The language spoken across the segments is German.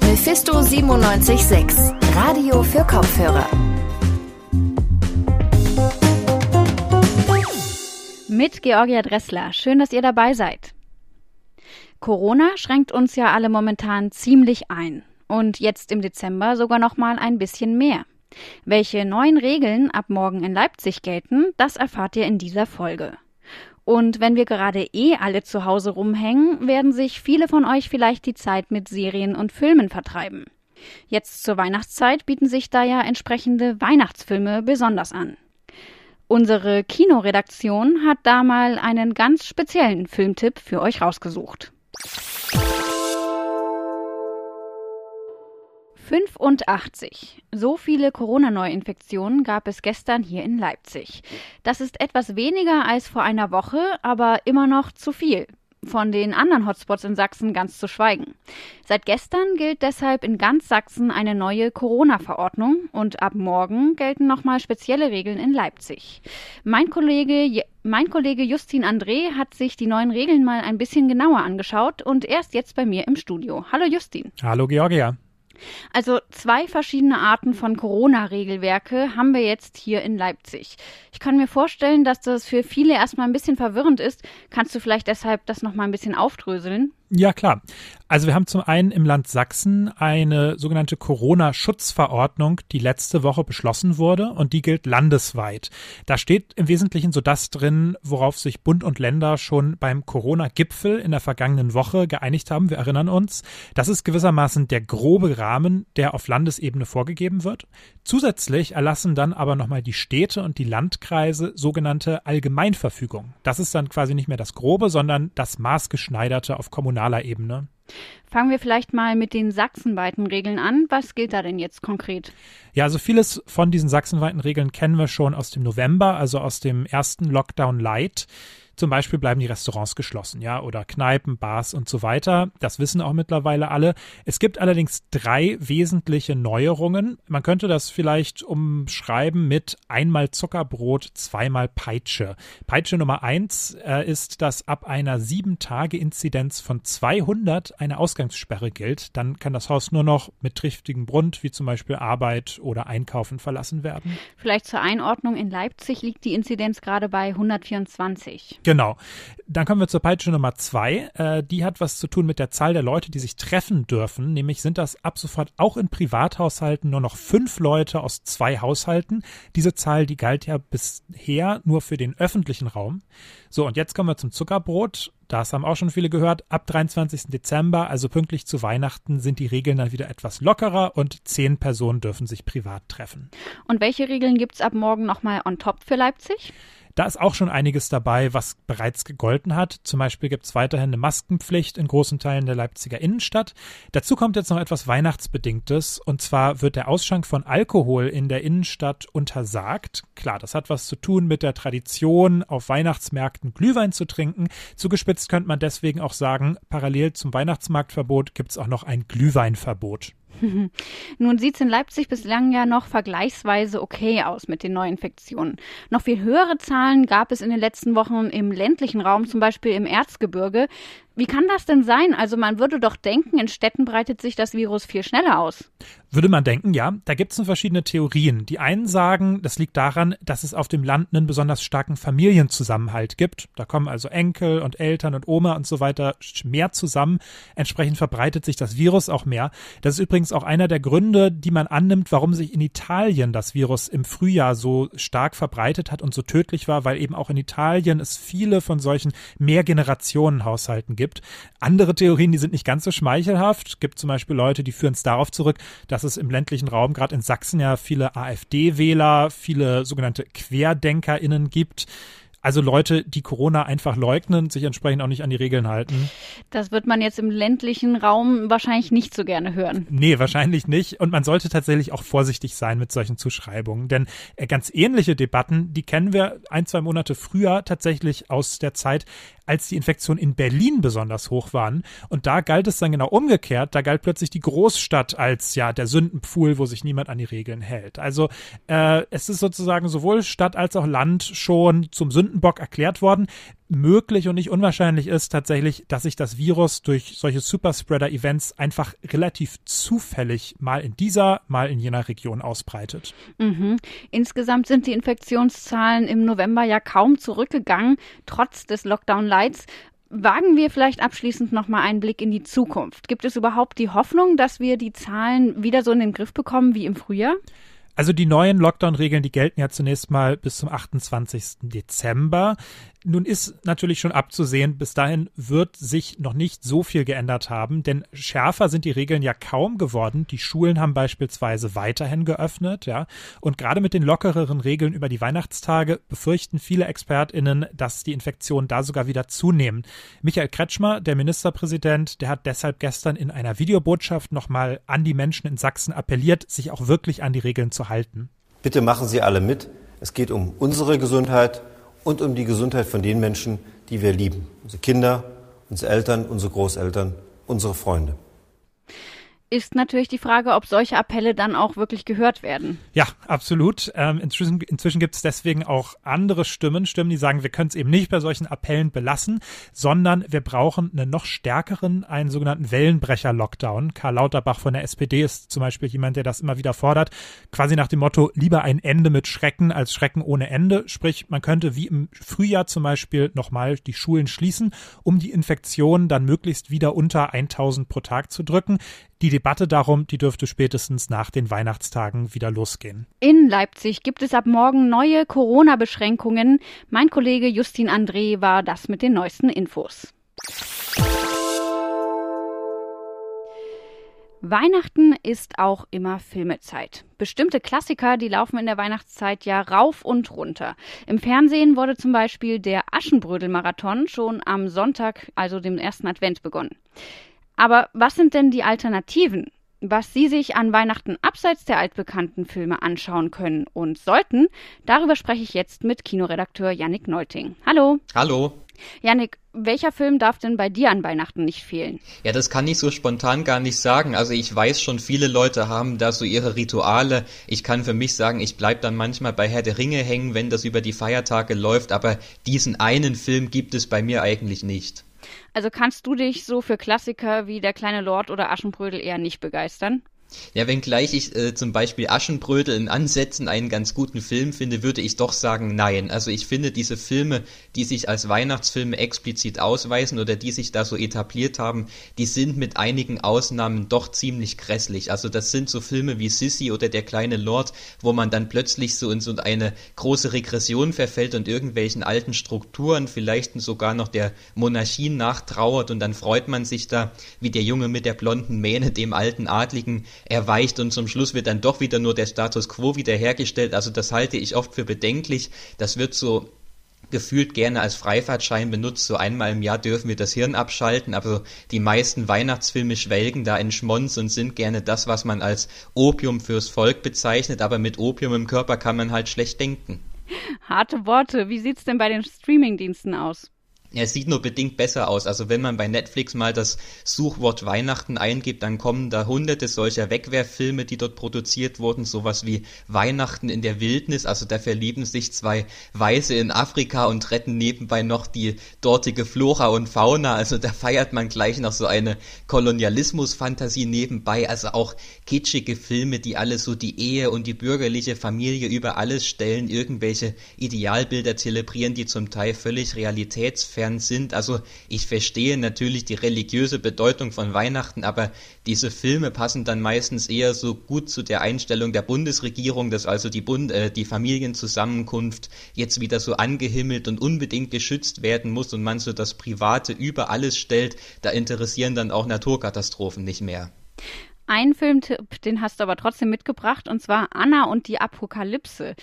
Mephisto 976, Radio für Kopfhörer. Mit Georgia Dressler. Schön, dass ihr dabei seid. Corona schränkt uns ja alle momentan ziemlich ein. Und jetzt im Dezember sogar noch mal ein bisschen mehr. Welche neuen Regeln ab morgen in Leipzig gelten, das erfahrt ihr in dieser Folge. Und wenn wir gerade eh alle zu Hause rumhängen, werden sich viele von euch vielleicht die Zeit mit Serien und Filmen vertreiben. Jetzt zur Weihnachtszeit bieten sich da ja entsprechende Weihnachtsfilme besonders an. Unsere Kinoredaktion hat da mal einen ganz speziellen Filmtipp für euch rausgesucht. 85. So viele Corona-Neuinfektionen gab es gestern hier in Leipzig. Das ist etwas weniger als vor einer Woche, aber immer noch zu viel. Von den anderen Hotspots in Sachsen ganz zu schweigen. Seit gestern gilt deshalb in ganz Sachsen eine neue Corona-Verordnung und ab morgen gelten nochmal spezielle Regeln in Leipzig. Mein Kollege, mein Kollege Justin André hat sich die neuen Regeln mal ein bisschen genauer angeschaut und er ist jetzt bei mir im Studio. Hallo Justin. Hallo Georgia. Also zwei verschiedene Arten von Corona-Regelwerke haben wir jetzt hier in Leipzig. Ich kann mir vorstellen, dass das für viele erstmal ein bisschen verwirrend ist. Kannst du vielleicht deshalb das nochmal ein bisschen aufdröseln? Ja, klar. Also wir haben zum einen im Land Sachsen eine sogenannte Corona-Schutzverordnung, die letzte Woche beschlossen wurde und die gilt landesweit. Da steht im Wesentlichen so das drin, worauf sich Bund und Länder schon beim Corona-Gipfel in der vergangenen Woche geeinigt haben. Wir erinnern uns. Das ist gewissermaßen der grobe Rahmen, der auf Landesebene vorgegeben wird. Zusätzlich erlassen dann aber nochmal die Städte und die Landkreise sogenannte Allgemeinverfügung. Das ist dann quasi nicht mehr das Grobe, sondern das Maßgeschneiderte auf kommunaler kommunaler Ebene. Fangen wir vielleicht mal mit den sachsenweiten Regeln an. Was gilt da denn jetzt konkret? Ja, also vieles von diesen sachsenweiten Regeln kennen wir schon aus dem November, also aus dem ersten Lockdown Light. Zum Beispiel bleiben die Restaurants geschlossen, ja, oder Kneipen, Bars und so weiter. Das wissen auch mittlerweile alle. Es gibt allerdings drei wesentliche Neuerungen. Man könnte das vielleicht umschreiben mit einmal Zuckerbrot, zweimal Peitsche. Peitsche Nummer eins äh, ist, dass ab einer sieben Tage Inzidenz von 200 eine Ausgangssperre gilt. Dann kann das Haus nur noch mit triftigem Grund, wie zum Beispiel Arbeit oder Einkaufen, verlassen werden. Vielleicht zur Einordnung. In Leipzig liegt die Inzidenz gerade bei 124. Genau. Dann kommen wir zur Peitsche Nummer zwei. Äh, die hat was zu tun mit der Zahl der Leute, die sich treffen dürfen. Nämlich sind das ab sofort auch in Privathaushalten nur noch fünf Leute aus zwei Haushalten. Diese Zahl, die galt ja bisher nur für den öffentlichen Raum. So, und jetzt kommen wir zum Zuckerbrot. Das haben auch schon viele gehört. Ab 23. Dezember, also pünktlich zu Weihnachten, sind die Regeln dann wieder etwas lockerer und zehn Personen dürfen sich privat treffen. Und welche Regeln gibt es ab morgen nochmal on top für Leipzig? Da ist auch schon einiges dabei, was bereits gegolten hat. Zum Beispiel gibt es weiterhin eine Maskenpflicht in großen Teilen der Leipziger Innenstadt. Dazu kommt jetzt noch etwas Weihnachtsbedingtes. Und zwar wird der Ausschank von Alkohol in der Innenstadt untersagt. Klar, das hat was zu tun mit der Tradition, auf Weihnachtsmärkten Glühwein zu trinken. Zugespitzt könnte man deswegen auch sagen, parallel zum Weihnachtsmarktverbot gibt es auch noch ein Glühweinverbot. Nun sieht es in Leipzig bislang ja noch vergleichsweise okay aus mit den Neuinfektionen. Noch viel höhere Zahlen gab es in den letzten Wochen im ländlichen Raum, zum Beispiel im Erzgebirge. Wie kann das denn sein? Also man würde doch denken, in Städten breitet sich das Virus viel schneller aus. Würde man denken, ja. Da gibt es verschiedene Theorien. Die einen sagen, das liegt daran, dass es auf dem Land einen besonders starken Familienzusammenhalt gibt. Da kommen also Enkel und Eltern und Oma und so weiter mehr zusammen. Entsprechend verbreitet sich das Virus auch mehr. Das ist übrigens auch einer der Gründe, die man annimmt, warum sich in Italien das Virus im Frühjahr so stark verbreitet hat und so tödlich war, weil eben auch in Italien es viele von solchen Mehrgenerationenhaushalten gibt gibt. Andere Theorien, die sind nicht ganz so schmeichelhaft. Es gibt zum Beispiel Leute, die führen es darauf zurück, dass es im ländlichen Raum, gerade in Sachsen, ja viele AfD-Wähler, viele sogenannte QuerdenkerInnen gibt. Also Leute, die Corona einfach leugnen, sich entsprechend auch nicht an die Regeln halten. Das wird man jetzt im ländlichen Raum wahrscheinlich nicht so gerne hören. Nee, wahrscheinlich nicht. Und man sollte tatsächlich auch vorsichtig sein mit solchen Zuschreibungen. Denn äh, ganz ähnliche Debatten, die kennen wir ein, zwei Monate früher tatsächlich aus der Zeit, als die Infektionen in Berlin besonders hoch waren. Und da galt es dann genau umgekehrt. Da galt plötzlich die Großstadt als ja der Sündenpfuhl, wo sich niemand an die Regeln hält. Also äh, es ist sozusagen sowohl Stadt als auch Land schon zum Sündenbock erklärt worden möglich und nicht unwahrscheinlich ist tatsächlich, dass sich das Virus durch solche Superspreader-Events einfach relativ zufällig mal in dieser, mal in jener Region ausbreitet. Mhm. Insgesamt sind die Infektionszahlen im November ja kaum zurückgegangen, trotz des Lockdown-Lights. Wagen wir vielleicht abschließend noch mal einen Blick in die Zukunft. Gibt es überhaupt die Hoffnung, dass wir die Zahlen wieder so in den Griff bekommen wie im Frühjahr? Also die neuen Lockdown-Regeln, die gelten ja zunächst mal bis zum 28. Dezember. Nun ist natürlich schon abzusehen, bis dahin wird sich noch nicht so viel geändert haben, denn schärfer sind die Regeln ja kaum geworden. Die Schulen haben beispielsweise weiterhin geöffnet, ja. Und gerade mit den lockereren Regeln über die Weihnachtstage befürchten viele ExpertInnen, dass die Infektionen da sogar wieder zunehmen. Michael Kretschmer, der Ministerpräsident, der hat deshalb gestern in einer Videobotschaft nochmal an die Menschen in Sachsen appelliert, sich auch wirklich an die Regeln zu halten. Bitte machen Sie alle mit. Es geht um unsere Gesundheit und um die Gesundheit von den Menschen, die wir lieben. Unsere Kinder, unsere Eltern, unsere Großeltern, unsere Freunde ist natürlich die Frage, ob solche Appelle dann auch wirklich gehört werden. Ja, absolut. Ähm, inzwischen inzwischen gibt es deswegen auch andere Stimmen, Stimmen, die sagen, wir können es eben nicht bei solchen Appellen belassen, sondern wir brauchen einen noch stärkeren, einen sogenannten Wellenbrecher-Lockdown. Karl Lauterbach von der SPD ist zum Beispiel jemand, der das immer wieder fordert, quasi nach dem Motto, lieber ein Ende mit Schrecken als Schrecken ohne Ende. Sprich, man könnte wie im Frühjahr zum Beispiel nochmal die Schulen schließen, um die Infektion dann möglichst wieder unter 1000 pro Tag zu drücken. Die Debatte darum, die dürfte spätestens nach den Weihnachtstagen wieder losgehen. In Leipzig gibt es ab morgen neue Corona-Beschränkungen. Mein Kollege Justin André war das mit den neuesten Infos. Weihnachten ist auch immer Filmezeit. Bestimmte Klassiker, die laufen in der Weihnachtszeit ja rauf und runter. Im Fernsehen wurde zum Beispiel der Aschenbrödel-Marathon schon am Sonntag, also dem ersten Advent, begonnen. Aber was sind denn die Alternativen? Was Sie sich an Weihnachten abseits der altbekannten Filme anschauen können und sollten, darüber spreche ich jetzt mit Kinoredakteur Yannick Neuting. Hallo. Hallo. Yannick, welcher Film darf denn bei dir an Weihnachten nicht fehlen? Ja, das kann ich so spontan gar nicht sagen. Also ich weiß schon, viele Leute haben da so ihre Rituale. Ich kann für mich sagen, ich bleib dann manchmal bei Herr der Ringe hängen, wenn das über die Feiertage läuft, aber diesen einen Film gibt es bei mir eigentlich nicht. Also kannst du dich so für Klassiker wie Der kleine Lord oder Aschenbrödel eher nicht begeistern? Ja, wenngleich ich äh, zum Beispiel Aschenbrödel in Ansätzen einen ganz guten Film finde, würde ich doch sagen nein. Also ich finde diese Filme, die sich als Weihnachtsfilme explizit ausweisen oder die sich da so etabliert haben, die sind mit einigen Ausnahmen doch ziemlich grässlich. Also das sind so Filme wie Sissy oder Der kleine Lord, wo man dann plötzlich so in so eine große Regression verfällt und irgendwelchen alten Strukturen, vielleicht sogar noch der Monarchie nachtrauert und dann freut man sich da, wie der Junge mit der blonden Mähne dem alten Adligen erweicht und zum Schluss wird dann doch wieder nur der Status quo wiederhergestellt. Also das halte ich oft für bedenklich. Das wird so gefühlt gerne als Freifahrtschein benutzt. So einmal im Jahr dürfen wir das Hirn abschalten, aber die meisten Weihnachtsfilme schwelgen da in Schmonz und sind gerne das, was man als Opium fürs Volk bezeichnet, aber mit Opium im Körper kann man halt schlecht denken. Harte Worte. Wie sieht's denn bei den Streamingdiensten aus? Es sieht nur bedingt besser aus. Also wenn man bei Netflix mal das Suchwort Weihnachten eingibt, dann kommen da hunderte solcher Wegwerffilme, die dort produziert wurden, sowas wie Weihnachten in der Wildnis. Also da verlieben sich zwei Weiße in Afrika und retten nebenbei noch die dortige Flora und Fauna. Also da feiert man gleich noch so eine Kolonialismusfantasie nebenbei. Also auch kitschige Filme, die alle so die Ehe und die bürgerliche Familie über alles stellen, irgendwelche Idealbilder zelebrieren, die zum Teil völlig realitätsfern insofern sind. Also ich verstehe natürlich die religiöse Bedeutung von Weihnachten, aber diese Filme passen dann meistens eher so gut zu der Einstellung der Bundesregierung, dass also die, Bund äh, die Familienzusammenkunft jetzt wieder so angehimmelt und unbedingt geschützt werden muss und man so das Private über alles stellt. Da interessieren dann auch Naturkatastrophen nicht mehr. Ein Filmtipp, den hast du aber trotzdem mitgebracht, und zwar Anna und die Apokalypse.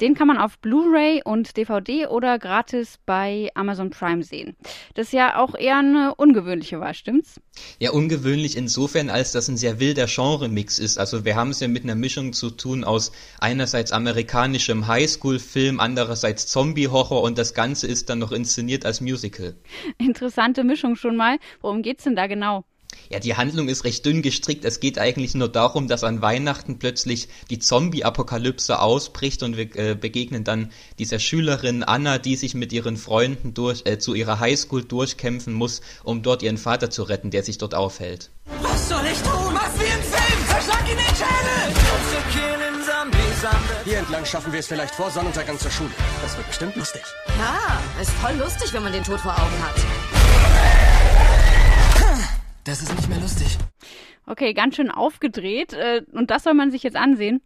Den kann man auf Blu-ray und DVD oder gratis bei Amazon Prime sehen. Das ist ja auch eher eine ungewöhnliche Wahl, stimmt's? Ja, ungewöhnlich insofern, als das ein sehr wilder Genre-Mix ist. Also wir haben es ja mit einer Mischung zu tun aus einerseits amerikanischem Highschool-Film, andererseits Zombie-Horror und das Ganze ist dann noch inszeniert als Musical. Interessante Mischung schon mal. Worum geht's denn da genau? Ja, die Handlung ist recht dünn gestrickt. Es geht eigentlich nur darum, dass an Weihnachten plötzlich die Zombie-Apokalypse ausbricht und wir äh, begegnen dann dieser Schülerin Anna, die sich mit ihren Freunden durch, äh, zu ihrer Highschool durchkämpfen muss, um dort ihren Vater zu retten, der sich dort aufhält. Was soll ich tun? Mach wie im Film! Zerschlag ihn den Schädel! Hier entlang schaffen wir es vielleicht vor Sonnenuntergang zur Schule. Das wird bestimmt lustig. Ja, ist voll lustig, wenn man den Tod vor Augen hat. Das ist nicht mehr lustig. Okay, ganz schön aufgedreht. Äh, und das soll man sich jetzt ansehen.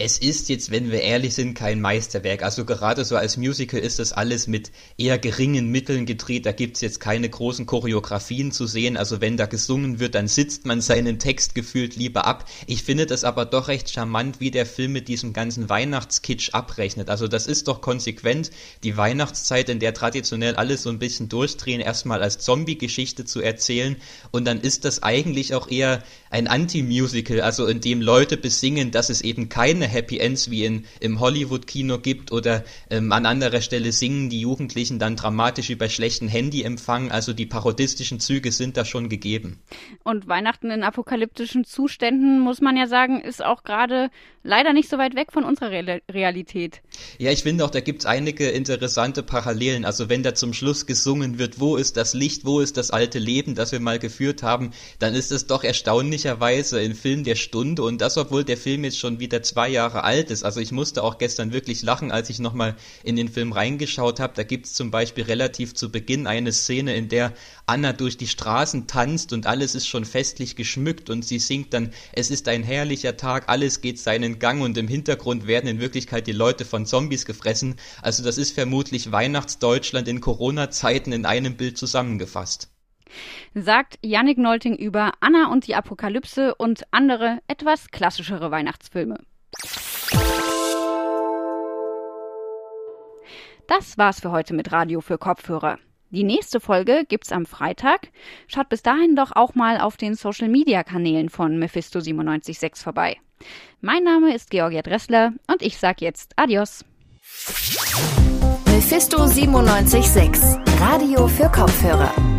Es ist jetzt, wenn wir ehrlich sind, kein Meisterwerk. Also gerade so als Musical ist das alles mit eher geringen Mitteln gedreht. Da gibt's jetzt keine großen Choreografien zu sehen. Also wenn da gesungen wird, dann sitzt man seinen Text gefühlt lieber ab. Ich finde das aber doch recht charmant, wie der Film mit diesem ganzen Weihnachtskitsch abrechnet. Also das ist doch konsequent, die Weihnachtszeit, in der traditionell alles so ein bisschen durchdrehen, erstmal als Zombie-Geschichte zu erzählen. Und dann ist das eigentlich auch eher ein Anti-Musical, also in dem Leute besingen, dass es eben keine Happy Ends wie in, im Hollywood-Kino gibt oder ähm, an anderer Stelle singen die Jugendlichen dann dramatisch über schlechten Handyempfang. Also die parodistischen Züge sind da schon gegeben. Und Weihnachten in apokalyptischen Zuständen, muss man ja sagen, ist auch gerade leider nicht so weit weg von unserer Re Realität. Ja, ich finde auch, da gibt's einige interessante Parallelen. Also wenn da zum Schluss gesungen wird, wo ist das Licht, wo ist das alte Leben, das wir mal geführt haben, dann ist es doch erstaunlicherweise ein Film der Stunde und das, obwohl der Film jetzt schon wieder zwei Jahre alt ist. Also ich musste auch gestern wirklich lachen, als ich nochmal in den Film reingeschaut habe. Da gibt's zum Beispiel relativ zu Beginn eine Szene, in der Anna durch die Straßen tanzt und alles ist schon festlich geschmückt und sie singt dann, es ist ein herrlicher Tag, alles geht seinen Gang und im Hintergrund werden in Wirklichkeit die Leute von Zombies gefressen. Also das ist vermutlich Weihnachtsdeutschland in Corona-Zeiten in einem Bild zusammengefasst sagt Yannick Nolting über Anna und die Apokalypse und andere etwas klassischere Weihnachtsfilme. Das war's für heute mit Radio für Kopfhörer. Die nächste Folge gibt's am Freitag. Schaut bis dahin doch auch mal auf den Social Media Kanälen von Mephisto 976 vorbei. Mein Name ist Georgia Dressler und ich sag jetzt Adios. Mephisto 976, Radio für Kopfhörer.